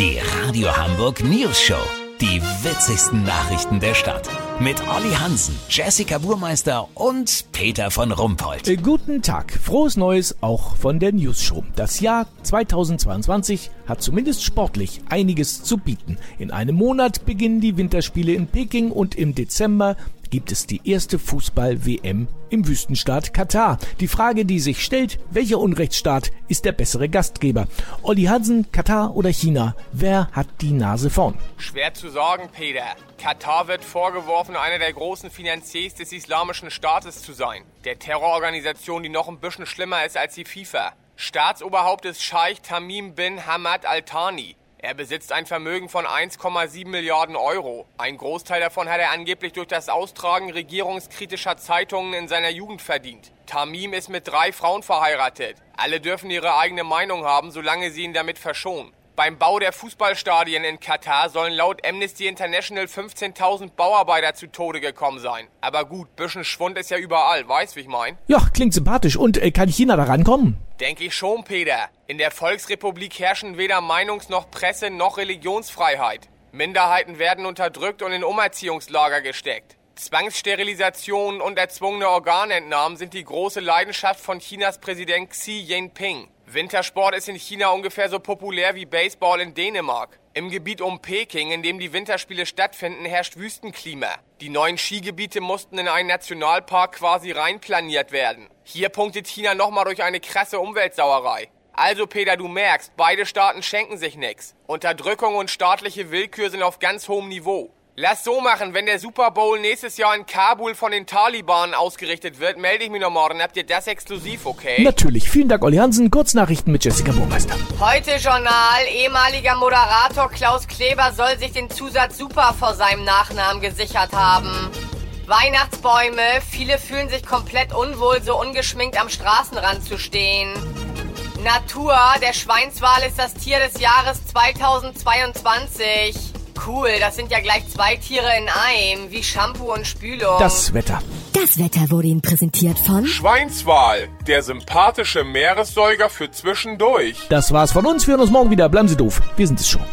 Die Radio Hamburg News Show. Die witzigsten Nachrichten der Stadt. Mit Olli Hansen, Jessica Burmeister und Peter von Rumpold. Äh, Guten Tag, frohes Neues auch von der News Show. Das Jahr 2022 hat zumindest sportlich einiges zu bieten. In einem Monat beginnen die Winterspiele in Peking und im Dezember gibt es die erste Fußball-WM im Wüstenstaat Katar. Die Frage, die sich stellt, welcher Unrechtsstaat ist der bessere Gastgeber? Olli Hansen, Katar oder China? Wer hat die Nase vorn? Schwer zu sagen, Peter. Katar wird vorgeworfen, einer der großen Finanziers des islamischen Staates zu sein. Der Terrororganisation, die noch ein bisschen schlimmer ist als die FIFA. Staatsoberhaupt ist Scheich Tamim bin Hamad Al Thani. Er besitzt ein Vermögen von 1,7 Milliarden Euro. Ein Großteil davon hat er angeblich durch das Austragen regierungskritischer Zeitungen in seiner Jugend verdient. Tamim ist mit drei Frauen verheiratet. Alle dürfen ihre eigene Meinung haben, solange sie ihn damit verschonen. Beim Bau der Fußballstadien in Katar sollen laut Amnesty International 15.000 Bauarbeiter zu Tode gekommen sein. Aber gut, bisschen Schwund ist ja überall, weißt wie ich mein? Ja, klingt sympathisch. Und äh, kann China da rankommen? Denke ich schon, Peter. In der Volksrepublik herrschen weder Meinungs- noch Presse- noch Religionsfreiheit. Minderheiten werden unterdrückt und in Umerziehungslager gesteckt. Zwangssterilisationen und erzwungene Organentnahmen sind die große Leidenschaft von Chinas Präsident Xi Jinping. Wintersport ist in China ungefähr so populär wie Baseball in Dänemark. Im Gebiet um Peking, in dem die Winterspiele stattfinden, herrscht Wüstenklima. Die neuen Skigebiete mussten in einen Nationalpark quasi reinplaniert werden. Hier punktet China nochmal durch eine krasse Umweltsauerei. Also Peter, du merkst, beide Staaten schenken sich nix. Unterdrückung und staatliche Willkür sind auf ganz hohem Niveau. Lass so machen, wenn der Super Bowl nächstes Jahr in Kabul von den Taliban ausgerichtet wird, melde ich mich noch morgen. Habt ihr das exklusiv, okay? Natürlich. Vielen Dank, Olli Hansen. Kurznachrichten mit Jessica Burmeister. Heute Journal. Ehemaliger Moderator Klaus Kleber soll sich den Zusatz Super vor seinem Nachnamen gesichert haben. Weihnachtsbäume. Viele fühlen sich komplett unwohl, so ungeschminkt am Straßenrand zu stehen. Natur. Der Schweinswal ist das Tier des Jahres 2022. Cool, das sind ja gleich zwei Tiere in einem, wie Shampoo und Spülung. Das Wetter. Das Wetter wurde Ihnen präsentiert von Schweinswal, der sympathische Meeressäuger für zwischendurch. Das war's von uns. Wir hören uns morgen wieder. Bleiben Sie doof. Wir sind es schon.